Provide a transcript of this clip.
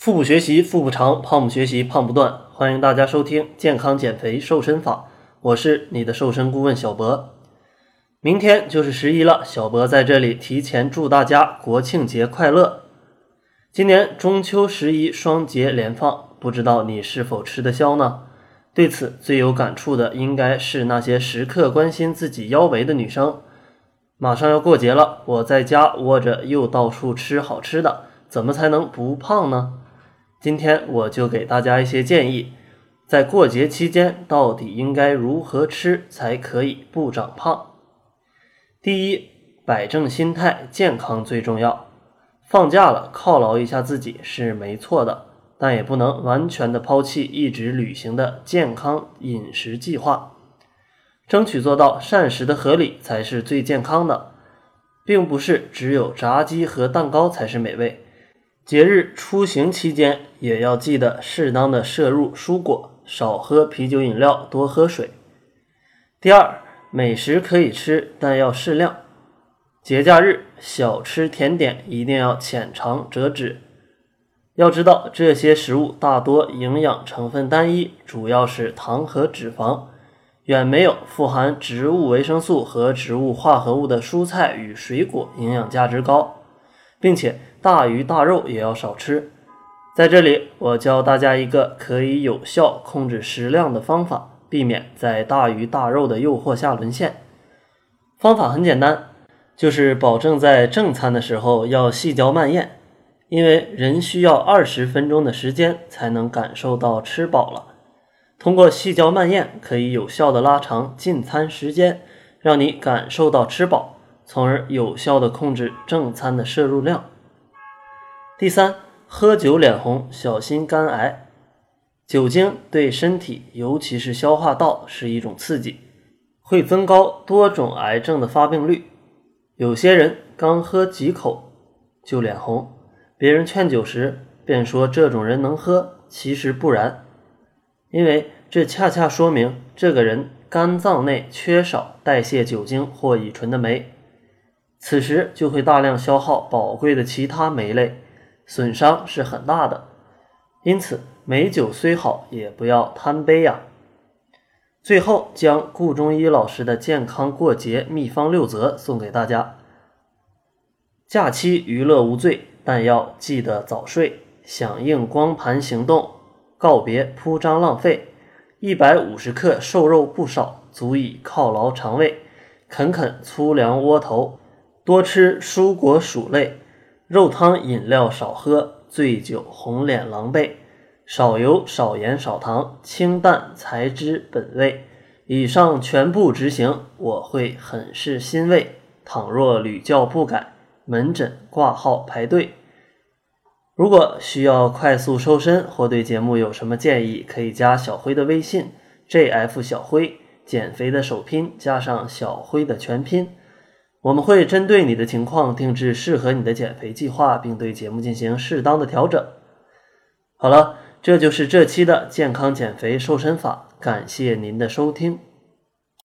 腹部学习腹部长，胖不学习胖不断。欢迎大家收听健康减肥瘦身法，我是你的瘦身顾问小博。明天就是十一了，小博在这里提前祝大家国庆节快乐。今年中秋十一双节连放，不知道你是否吃得消呢？对此最有感触的应该是那些时刻关心自己腰围的女生。马上要过节了，我在家窝着又到处吃好吃的，怎么才能不胖呢？今天我就给大家一些建议，在过节期间到底应该如何吃才可以不长胖？第一，摆正心态，健康最重要。放假了，犒劳一下自己是没错的，但也不能完全的抛弃一直履行的健康饮食计划，争取做到膳食的合理才是最健康的，并不是只有炸鸡和蛋糕才是美味。节日出行期间也要记得适当的摄入蔬果，少喝啤酒饮料，多喝水。第二，美食可以吃，但要适量。节假日小吃甜点一定要浅尝辄止。要知道这些食物大多营养成分单一，主要是糖和脂肪，远没有富含植物维生素和植物化合物的蔬菜与水果营养价值高。并且大鱼大肉也要少吃。在这里，我教大家一个可以有效控制食量的方法，避免在大鱼大肉的诱惑下沦陷。方法很简单，就是保证在正餐的时候要细嚼慢咽，因为人需要二十分钟的时间才能感受到吃饱了。通过细嚼慢咽，可以有效的拉长进餐时间，让你感受到吃饱。从而有效的控制正餐的摄入量。第三，喝酒脸红，小心肝癌。酒精对身体，尤其是消化道是一种刺激，会增高多种癌症的发病率。有些人刚喝几口就脸红，别人劝酒时便说这种人能喝，其实不然，因为这恰恰说明这个人肝脏内缺少代谢酒精或乙醇的酶。此时就会大量消耗宝贵的其他酶类，损伤是很大的。因此，美酒虽好，也不要贪杯呀。最后，将顾中医老师的健康过节秘方六则送给大家：假期娱乐无罪，但要记得早睡，响应光盘行动，告别铺张浪费。一百五十克瘦肉不少，足以犒劳肠胃，啃啃粗粮窝头。多吃蔬果薯类，肉汤饮料少喝，醉酒红脸狼狈，少油少盐少糖，清淡才知本味。以上全部执行，我会很是欣慰。倘若屡教不改，门诊挂号排队。如果需要快速瘦身或对节目有什么建议，可以加小辉的微信：jf 小辉，减肥的首拼加上小辉的全拼。我们会针对你的情况定制适合你的减肥计划，并对节目进行适当的调整。好了，这就是这期的健康减肥瘦身法，感谢您的收听。